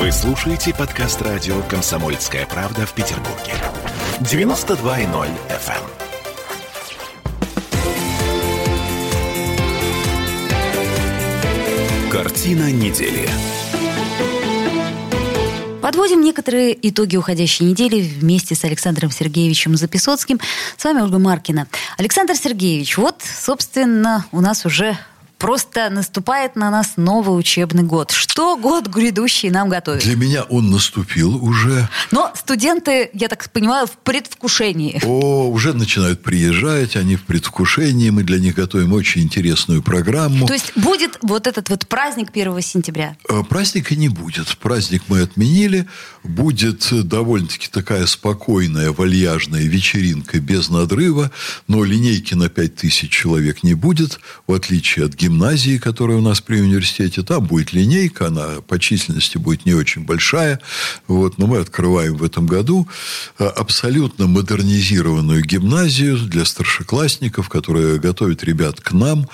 Вы слушаете подкаст радио «Комсомольская правда» в Петербурге. 92.0 FM. Картина недели. Подводим некоторые итоги уходящей недели вместе с Александром Сергеевичем Записоцким. С вами Ольга Маркина. Александр Сергеевич, вот, собственно, у нас уже просто наступает на нас новый учебный год. Что год грядущий нам готовит? Для меня он наступил уже. Но студенты, я так понимаю, в предвкушении. О, уже начинают приезжать, они в предвкушении. Мы для них готовим очень интересную программу. То есть будет вот этот вот праздник 1 сентября? Э, праздника не будет. Праздник мы отменили. Будет довольно-таки такая спокойная, вальяжная вечеринка без надрыва. Но линейки на 5000 человек не будет, в отличие от гимназии гимназии, которая у нас при университете. Там будет линейка, она по численности будет не очень большая. Вот, но мы открываем в этом году а, абсолютно модернизированную гимназию для старшеклассников, которая готовит ребят к нам.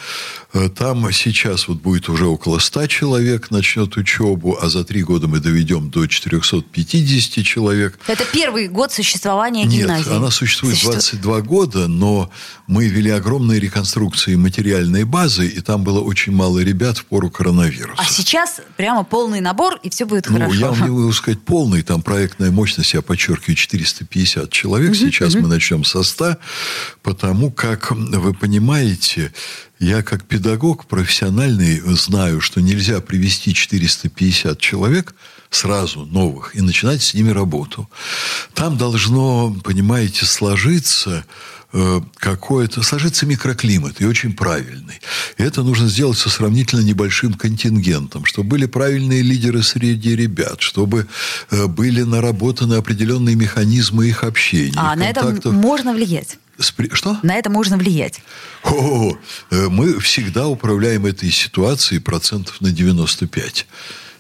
А, там сейчас вот будет уже около 100 человек начнет учебу, а за три года мы доведем до 450 человек. Это первый год существования гимназии? Нет, она существует Существует... 22 года, но мы вели огромные реконструкции материальной базы, и там было очень мало ребят в пору коронавируса. А сейчас прямо полный набор, и все будет ну, хорошо. Я вам не могу сказать полный, там проектная мощность, я подчеркиваю, 450 человек. Угу, сейчас угу. мы начнем со 100, потому как, вы понимаете, я как педагог профессиональный знаю, что нельзя привести 450 человек сразу новых и начинать с ними работу. Там должно, понимаете, сложиться Э, какой-то, сложится микроклимат, и очень правильный. И это нужно сделать со сравнительно небольшим контингентом, чтобы были правильные лидеры среди ребят, чтобы э, были наработаны определенные механизмы их общения. А на это можно влиять? Что? На это можно влиять. О, э, мы всегда управляем этой ситуацией процентов на 95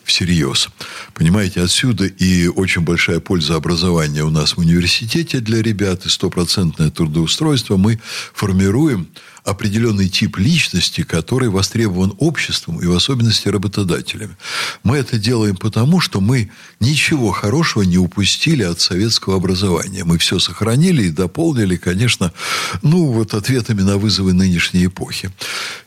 всерьез. Понимаете, отсюда и очень большая польза образования у нас в университете для ребят, и стопроцентное трудоустройство мы формируем определенный тип личности, который востребован обществом и в особенности работодателями. Мы это делаем потому, что мы ничего хорошего не упустили от советского образования. Мы все сохранили и дополнили, конечно, ну, вот ответами на вызовы нынешней эпохи.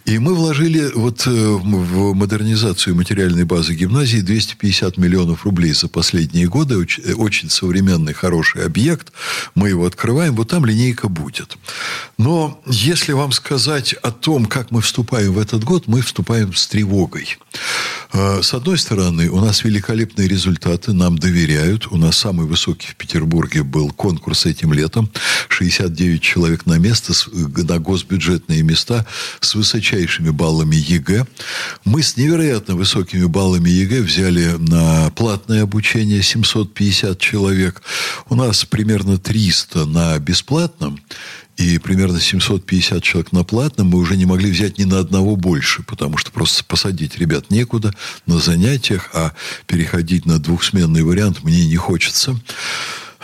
И мы вложили вот э, в модернизацию материальной базы гимназии 250 миллионов рублей за последние годы. Э, очень современный, хороший объект. Мы его открываем. Вот там линейка будет. Но если вам сказать, сказать о том, как мы вступаем в этот год, мы вступаем с тревогой. А, с одной стороны, у нас великолепные результаты, нам доверяют. У нас самый высокий в Петербурге был конкурс этим летом. 69 человек на место, на госбюджетные места с высочайшими баллами ЕГЭ. Мы с невероятно высокими баллами ЕГЭ взяли на платное обучение 750 человек. У нас примерно 300 на бесплатном и примерно 750 человек на платном, мы уже не могли взять ни на одного больше, потому что просто посадить ребят некуда на занятиях, а переходить на двухсменный вариант мне не хочется.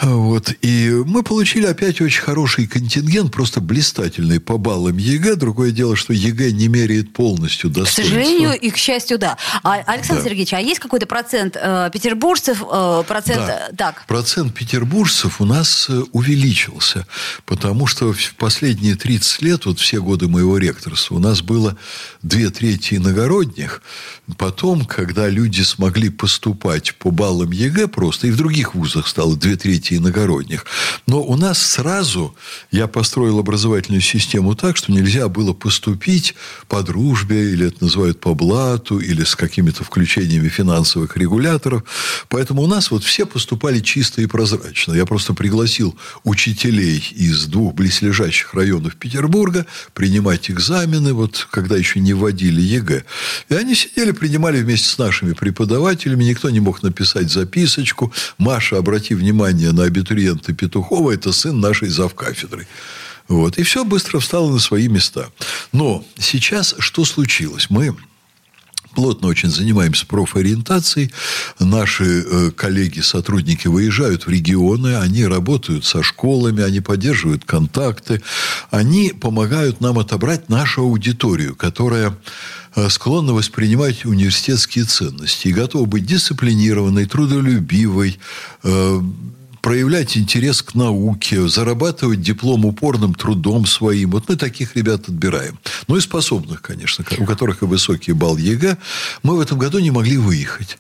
Вот. И мы получили опять очень хороший контингент, просто блистательный по баллам ЕГЭ. Другое дело, что ЕГЭ не меряет полностью достоинства. К сожалению и к счастью, да. А, Александр да. Сергеевич, а есть какой-то процент э, петербуржцев? Э, процент, да. Э, так. Процент петербуржцев у нас э, увеличился, потому что в последние 30 лет, вот все годы моего ректорства, у нас было две трети иногородних. Потом, когда люди смогли поступать по баллам ЕГЭ просто, и в других вузах стало две трети развитии иногородних. Но у нас сразу я построил образовательную систему так, что нельзя было поступить по дружбе, или это называют по блату, или с какими-то включениями финансовых регуляторов. Поэтому у нас вот все поступали чисто и прозрачно. Я просто пригласил учителей из двух близлежащих районов Петербурга принимать экзамены, вот когда еще не вводили ЕГЭ. И они сидели, принимали вместе с нашими преподавателями. Никто не мог написать записочку. Маша, обрати внимание на абитуриента Петухова, это сын нашей завкафедры. Вот. И все быстро встало на свои места. Но сейчас что случилось? Мы плотно очень занимаемся профориентацией. Наши э, коллеги, сотрудники выезжают в регионы, они работают со школами, они поддерживают контакты, они помогают нам отобрать нашу аудиторию, которая э, склонна воспринимать университетские ценности и готова быть дисциплинированной, трудолюбивой, э, проявлять интерес к науке, зарабатывать диплом упорным трудом своим. Вот мы таких ребят отбираем. Ну и способных, конечно, у которых и высокий балл ЕГЭ. Мы в этом году не могли выехать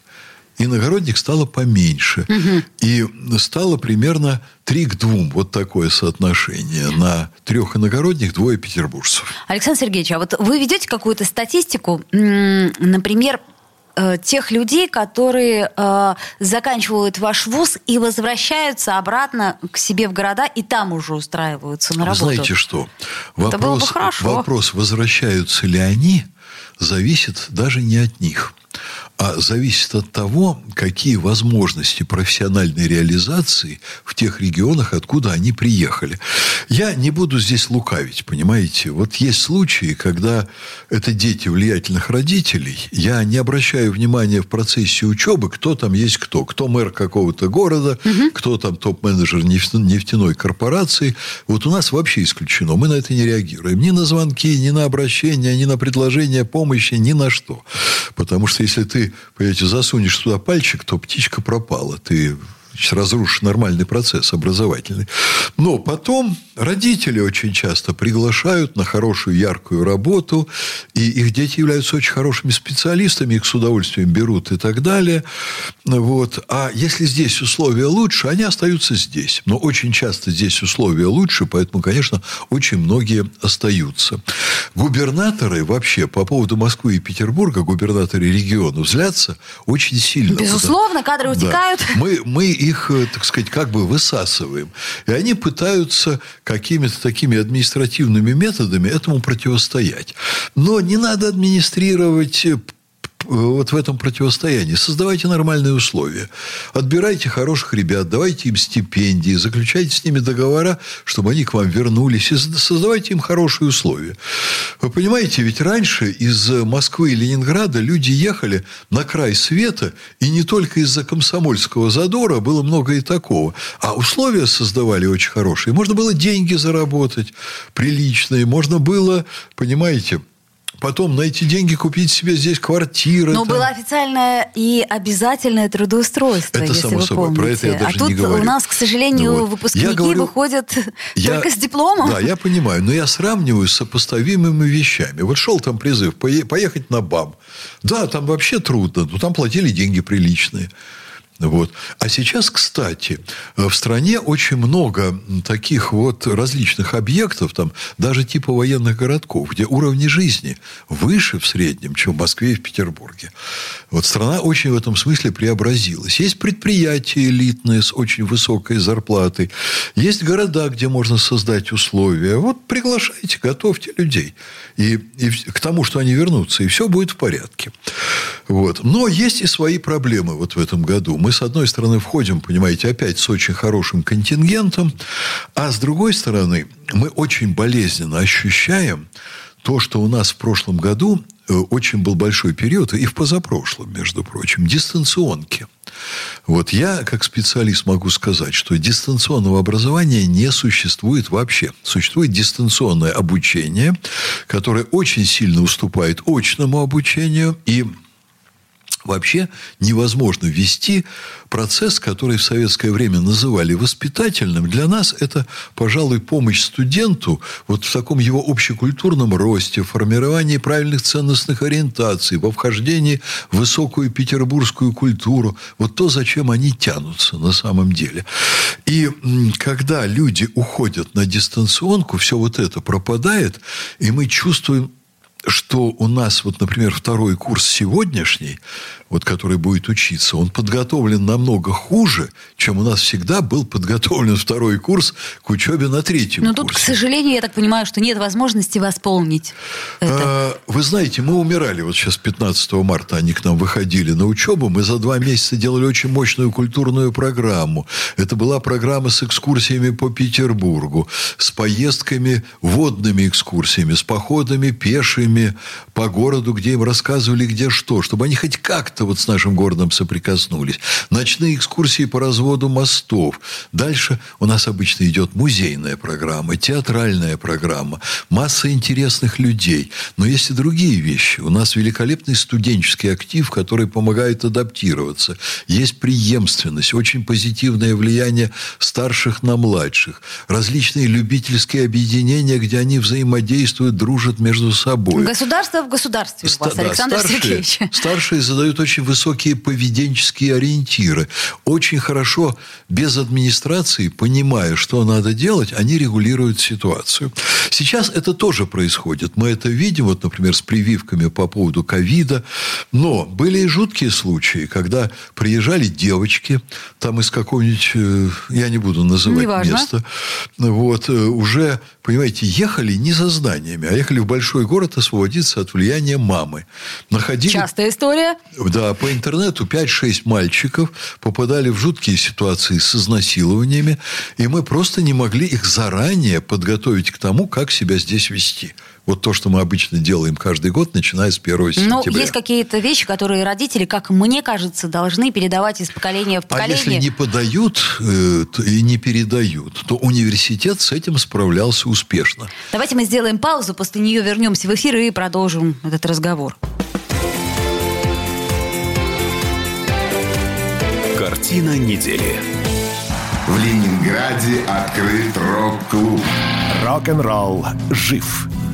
иногородних стало поменьше. Угу. И стало примерно 3 к 2. Вот такое соотношение. На трех иногородних двое петербуржцев. Александр Сергеевич, а вот вы ведете какую-то статистику, например, э, тех людей, которые э, заканчивают ваш вуз и возвращаются обратно к себе в города и там уже устраиваются на работу. Знаете что? Вопрос, Это было бы хорошо. вопрос, возвращаются ли они, зависит даже не от них а зависит от того, какие возможности профессиональной реализации в тех регионах, откуда они приехали. Я не буду здесь лукавить, понимаете? Вот есть случаи, когда это дети влиятельных родителей. Я не обращаю внимания в процессе учебы, кто там есть кто. Кто мэр какого-то города, угу. кто там топ-менеджер нефтяной корпорации. Вот у нас вообще исключено. Мы на это не реагируем. Ни на звонки, ни на обращения, ни на предложения помощи, ни на что. Потому что если ты понимаете, засунешь туда пальчик, то птичка пропала. Ты значит, разрушишь нормальный процесс образовательный. Но потом родители очень часто приглашают на хорошую, яркую работу, и их дети являются очень хорошими специалистами, их с удовольствием берут и так далее. Вот. А если здесь условия лучше, они остаются здесь. Но очень часто здесь условия лучше, поэтому, конечно, очень многие остаются. Губернаторы вообще по поводу Москвы и Петербурга, губернаторы регионов, злятся очень сильно. Безусловно, кадры утекают. Да. Мы, мы их, э, так сказать, как бы высасываем. И они пытаются какими-то такими административными методами этому противостоять. Но не надо администрировать э, вот в этом противостоянии. Создавайте нормальные условия. Отбирайте хороших ребят, давайте им стипендии, заключайте с ними договора, чтобы они к вам вернулись, и создавайте им хорошие условия. Вы понимаете, ведь раньше из Москвы и Ленинграда люди ехали на край света, и не только из-за комсомольского задора, было много и такого. А условия создавали очень хорошие. Можно было деньги заработать приличные, можно было, понимаете, потом на эти деньги купить себе здесь квартиру. Но там. было официальное и обязательное трудоустройство, это если само вы собой. помните. Про это я даже а тут не говорю. у нас, к сожалению, ну, вот. выпускники говорю, выходят я, только с дипломом. Да, я понимаю. Но я сравниваю с сопоставимыми вещами. Вот шел там призыв поехать на БАМ. Да, там вообще трудно, но там платили деньги приличные. Вот. А сейчас, кстати, в стране очень много таких вот различных объектов, там, даже типа военных городков, где уровни жизни выше в среднем, чем в Москве и в Петербурге. Вот страна очень в этом смысле преобразилась. Есть предприятия элитные с очень высокой зарплатой. Есть города, где можно создать условия. Вот приглашайте, готовьте людей. И, и к тому, что они вернутся, и все будет в порядке. Вот. Но есть и свои проблемы вот в этом году. Мы, с одной стороны, входим, понимаете, опять с очень хорошим контингентом, а с другой стороны, мы очень болезненно ощущаем то, что у нас в прошлом году э, очень был большой период, и в позапрошлом, между прочим, дистанционки. Вот я, как специалист, могу сказать, что дистанционного образования не существует вообще. Существует дистанционное обучение, которое очень сильно уступает очному обучению, и Вообще невозможно вести процесс, который в советское время называли воспитательным. Для нас это, пожалуй, помощь студенту вот в таком его общекультурном росте, формировании правильных ценностных ориентаций, во вхождении в высокую петербургскую культуру. Вот то, зачем они тянутся на самом деле. И когда люди уходят на дистанционку, все вот это пропадает, и мы чувствуем что у нас, вот, например, второй курс сегодняшний, вот, который будет учиться, он подготовлен намного хуже, чем у нас всегда был подготовлен второй курс к учебе на третьем Но курсе. тут, к сожалению, я так понимаю, что нет возможности восполнить это. А, вы знаете, мы умирали. Вот сейчас 15 марта они к нам выходили на учебу. Мы за два месяца делали очень мощную культурную программу. Это была программа с экскурсиями по Петербургу, с поездками, водными экскурсиями, с походами пешими, по городу, где им рассказывали, где что, чтобы они хоть как-то вот с нашим городом соприкоснулись. Ночные экскурсии по разводу мостов. Дальше у нас обычно идет музейная программа, театральная программа, масса интересных людей. Но есть и другие вещи. У нас великолепный студенческий актив, который помогает адаптироваться. Есть преемственность, очень позитивное влияние старших на младших. Различные любительские объединения, где они взаимодействуют, дружат между собой. Государство в государстве у вас, да, Александр старшие, Сергеевич. Старшие задают очень высокие поведенческие ориентиры. Очень хорошо, без администрации, понимая, что надо делать, они регулируют ситуацию. Сейчас это тоже происходит. Мы это видим, вот, например, с прививками по поводу ковида. Но были и жуткие случаи, когда приезжали девочки, там из какого-нибудь, э, я не буду называть Неважно. место, вот, э, уже, понимаете, ехали не за знаниями, а ехали в большой город освободиться от влияния мамы. Находили Частая история. Да, по интернету 5-6 мальчиков попадали в жуткие ситуации с изнасилованиями, и мы просто не могли их заранее подготовить к тому, как себя здесь вести. Вот то, что мы обычно делаем каждый год, начиная с 1 Но сентября. есть какие-то вещи, которые родители, как мне кажется, должны передавать из поколения в А поколение. если не подают э, и не передают, то университет с этим справлялся успешно. Давайте мы сделаем паузу, после нее вернемся в эфир и продолжим этот разговор. Картина недели. В Ленинграде открыт рок-клуб. Рок-н-ролл жив.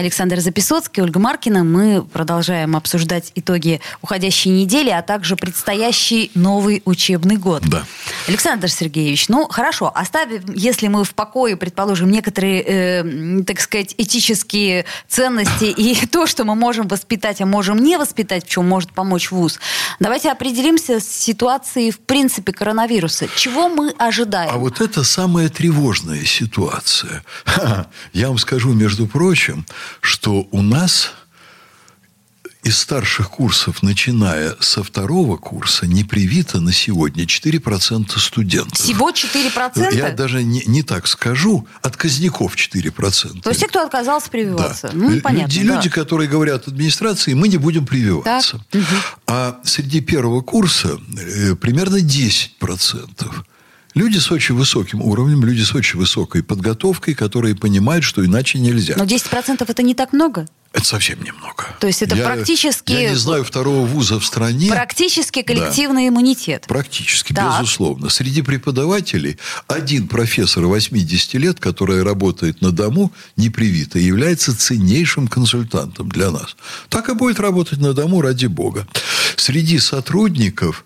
Александр Записоцкий, Ольга Маркина. Мы продолжаем обсуждать итоги уходящей недели, а также предстоящий новый учебный год. Да. Александр Сергеевич, ну хорошо, оставим, если мы в покое, предположим, некоторые, э, так сказать, этические ценности и то, что мы можем воспитать, а можем не воспитать, в чем может помочь ВУЗ. Давайте определимся с ситуацией, в принципе, коронавируса. Чего мы ожидаем? А вот это самая тревожная ситуация. Ха, Я вам скажу, между прочим, что у нас из старших курсов, начиная со второго курса, не привито на сегодня 4% студентов. Всего 4%? Я даже не, не так скажу, отказников 4%. То есть те, кто отказался Да. прививаться. Ну, Лю- понятно. люди, да. люди, которые говорят администрации, мы не будем прививаться. А среди первого курса э, примерно 10%. Люди с очень высоким уровнем, люди с очень высокой подготовкой, которые понимают, что иначе нельзя. Но 10% это не так много? Это совсем немного. То есть это Я- практически- Я не знаю второго вуза в стране. Практически коллективный иммунитет. Практически, Так. безусловно. Среди преподавателей один профессор 80 лет, который работает на дому, не привито, и является ценнейшим консультантом для нас. Так и будет работать на дому ради бога. Среди сотрудников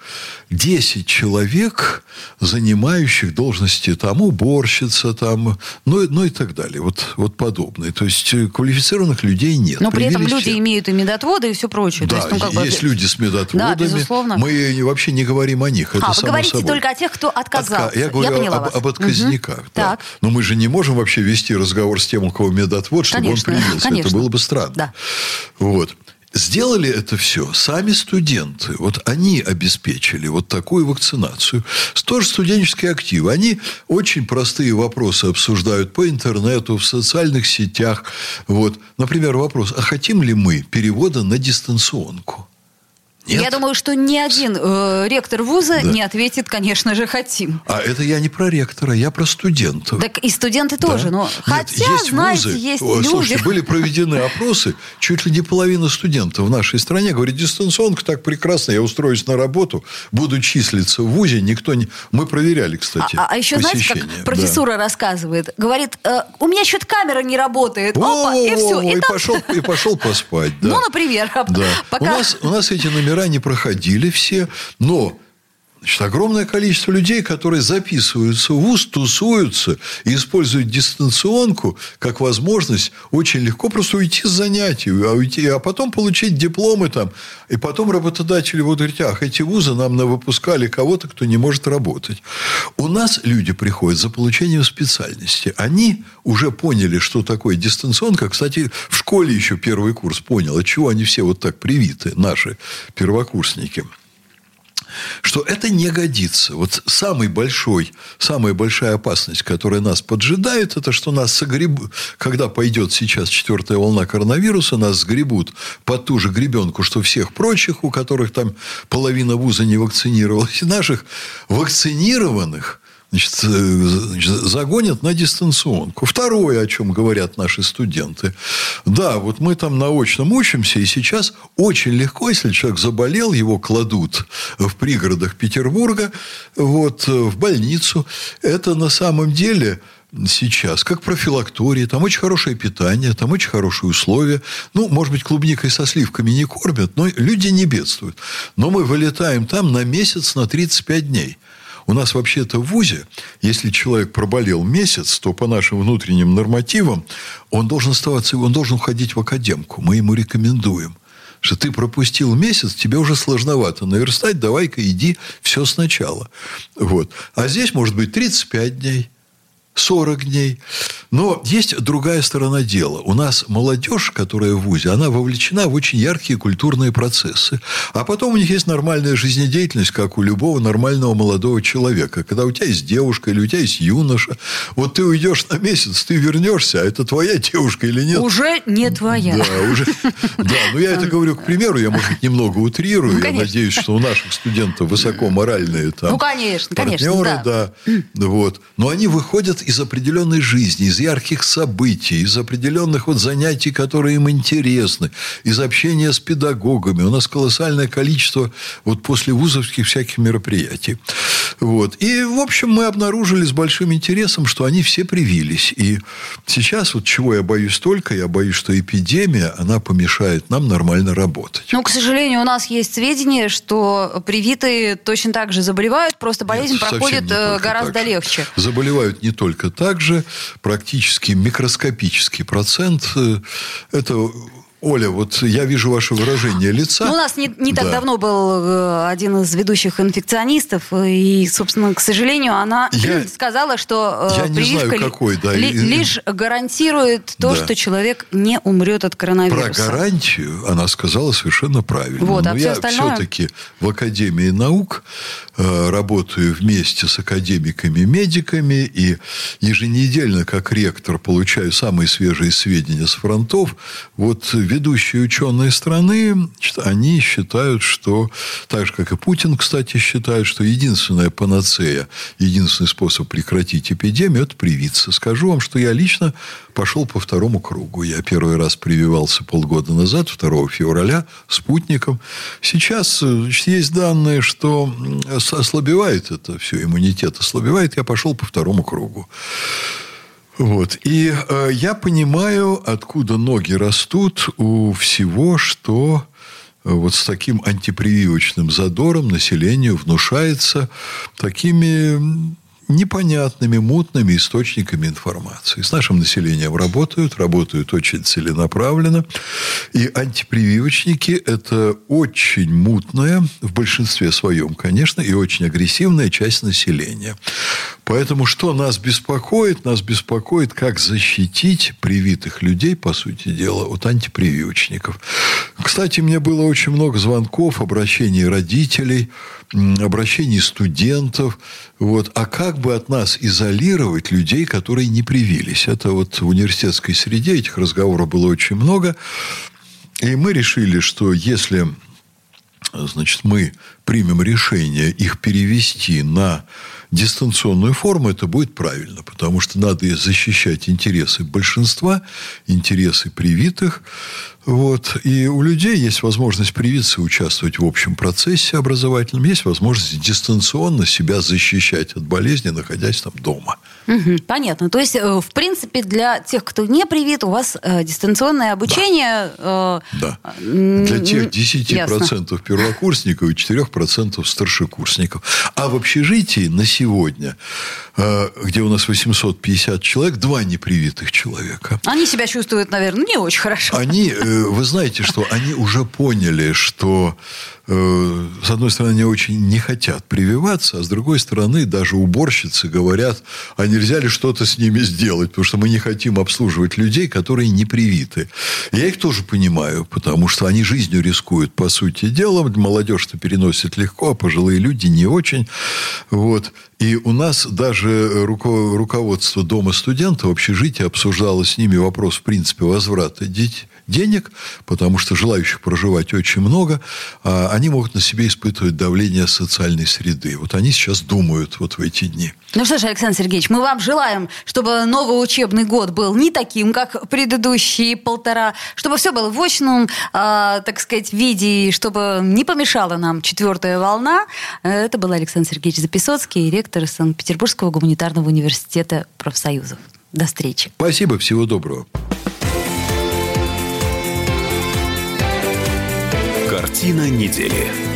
10 человек, занимающих должности там уборщица, там, ну, и- ну и так далее. Вот, вот подобные. То есть квалифицированных людей нет. Но при этом люди всех. имеют и медотводы, и все прочее. Да, То есть, ну, как бы- есть люди с медотводами. Да, безусловно. Мы вообще не говорим о них. Это А, вы говорите собой. только о тех, кто отказался. Отка- Я говорю поняла об, вас. об отказниках. Мгм. да. Так. Но мы же не можем вообще вести разговор с тем, у кого медотвод, чтобы Конечно, он привился. конечно. Это было бы странно. Да. Вот. Сделали это все сами студенты. Вот они обеспечили вот такую вакцинацию. Тоже студенческие активы. Они очень простые вопросы обсуждают по интернету, в социальных сетях. Вот. Например, вопрос, а хотим ли мы перевода на дистанционку? Нет? Я думаю, что ни один э, ректор вуза Да. не ответит, конечно же, хотим. А это я не про ректора, я про студентов. Так и студенты Да. тоже. Но Нет, хотя, есть знаете, вузы. есть люди. Слушайте, были проведены опросы, чуть ли не половина студентов в нашей стране говорит, дистанционка так прекрасно, я устроюсь на работу, буду числиться в ВУЗе, никто не... Мы проверяли, кстати, А, а еще, знаете, посещение. как Да. профессура рассказывает? Говорит, «Э, у меня что-то камера не работает. Опа, и все. И пошел, и пошел поспать. Да. Ну, например, Да. пока... У, нас, у нас эти номера не проходили все, но значит, огромное количество людей, которые записываются в ВУЗ, тусуются и используют дистанционку как возможность очень легко просто уйти с занятий, а, уйти, а потом получить дипломы там. И потом работодатели будут говорить, ах, эти вузы нам выпускали кого-то, кто не может работать. У нас люди приходят за получением специальности. Они уже поняли, что такое дистанционка. Кстати, в школе еще первый курс понял, от чего они все вот так привиты, наши первокурсники что это не годится. Вот самый большой, самая большая опасность, которая нас поджидает, это что нас согребут, когда пойдет сейчас четвертая волна коронавируса, нас сгребут под ту же гребенку, что всех прочих, у которых там половина вуза не вакцинировалась, и наших вакцинированных э, значит, загонят на дистанционку. Второе, о чем говорят наши студенты. Да, вот мы там на очном учимся, и сейчас очень легко, если человек заболел, его кладут в пригородах Петербурга, вот, в больницу. Это на самом деле сейчас, как профилактория, там очень хорошее питание, там очень хорошие условия. Ну, может быть, клубникой со сливками не кормят, но люди не бедствуют. Но мы вылетаем там на месяц, на 35 дней. У нас вообще-то в ВУЗе, если человек проболел месяц, то по нашим внутренним нормативам он должен оставаться, он должен уходить в академку. Мы ему рекомендуем что ты пропустил месяц, тебе уже сложновато наверстать, давай-ка иди все сначала. Вот. А здесь может быть 35 дней, 40 дней. Но есть другая сторона дела. У нас молодежь, которая в ВУЗе, она вовлечена в очень яркие культурные процессы. А потом у них есть нормальная жизнедеятельность, как у любого нормального молодого человека. Когда у тебя есть девушка или у тебя есть юноша, вот ты уйдешь на месяц, ты вернешься, а это твоя девушка или нет? Уже не твоя. Да, уже. Да, ну я это говорю к примеру, я, может быть, немного утрирую. Ну, я надеюсь, что у наших студентов высоко моральные там Ну, конечно, конечно, партнеры, да. да. Вот. Но они выходят из определенной жизни, из ярких событий, из определенных вот занятий, которые им интересны, из общения с педагогами. У нас колоссальное количество вот после вузовских всяких мероприятий. Вот. И, в общем, мы обнаружили с большим интересом, что они все привились. И сейчас вот чего я боюсь только, я боюсь, что эпидемия, она помешает нам нормально работать. Ну, к сожалению, у нас есть сведения, что привитые точно так же заболевают, просто болезнь Нет, проходит э, гораздо легче. Заболевают не только так же, практически микроскопический процент. э, Это Оля, вот я вижу ваше выражение лица. Ну, у нас не, не так Да. давно был э, один из ведущих инфекционистов, и, собственно, к сожалению, она Я- сказала, что э, я прививка знаю, какой, да, ли- лишь гарантирует то, Да. что человек не умрет от Про коронавируса. гарантию она сказала совершенно правильно. Вот, а Но всё я остальное? все-таки в Академии наук э, работаю вместе с академиками-медиками и еженедельно, как ректор, получаю самые свежие сведения с фронтов. Вот ведущие ученые страны, они считают, что, так же, как и Путин, кстати, считает, что единственная панацея, единственный способ прекратить эпидемию – это привиться. Скажу вам, что я лично пошел по второму кругу. Я первый раз прививался полгода назад, 2 февраля, спутником. Сейчас э, есть данные, что ослабевает это все, иммунитет ослабевает. Я пошел по второму кругу. Вот. И э, я понимаю, откуда ноги растут у всего, что э, вот с таким антипрививочным задором населению внушается такими непонятными, мутными источниками информации. С нашим населением работают, работают очень целенаправленно. И антипрививочники – это очень мутная, в большинстве своем, конечно, и очень агрессивная часть населения. Поэтому что нас беспокоит? Нас беспокоит, как защитить привитых людей, по сути дела, от антипрививочников. Кстати, мне было очень много звонков, обращений родителей, обращений студентов. Вот. А как бы от нас изолировать людей, которые не привились? Это вот в университетской среде этих разговоров было очень много. И мы решили, что если значит, мы примем решение их перевести на дистанционную форму, это будет правильно, потому что надо защищать интересы большинства, интересы привитых. Вот. И у людей есть возможность привиться участвовать в общем процессе образовательном, есть возможность дистанционно себя защищать от болезни, находясь там дома. Угу, понятно. То есть, э, в принципе, для тех, кто не привит, у вас э, дистанционное обучение... Да. Э, да. Для тех 10% ясно. первокурсников и 4% старшекурсников. А в общежитии на сегодня, э, где у нас 850 человек, два непривитых человека. Они себя чувствуют, наверное, не очень хорошо. Они, э, вы знаете, что они уже поняли, что Э, с одной стороны, они очень не хотят прививаться, а с другой стороны, даже уборщицы говорят, а нельзя ли что-то с ними сделать, потому что мы не хотим обслуживать людей, которые не привиты. Я их тоже понимаю, потому что они жизнью рискуют, по сути дела. Молодежь-то переносит легко, а пожилые люди не очень. Вот. И у нас даже руководство Дома студента в общежитии обсуждало с ними вопрос, в принципе, возврата денег, потому что желающих проживать очень много, а они могут на себе испытывать давление социальной среды. Вот они сейчас думают вот в эти дни. Ну что ж, Александр Сергеевич, мы вам желаем, чтобы новый учебный год был не таким, как предыдущие полтора, чтобы все было в очном, э, так сказать, виде, чтобы не помешала нам четвертая волна. Это был Александр Сергеевич Записоцкий, Санкт-Петербургского гуманитарного университета профсоюзов. До встречи. Спасибо, всего доброго. Картина недели.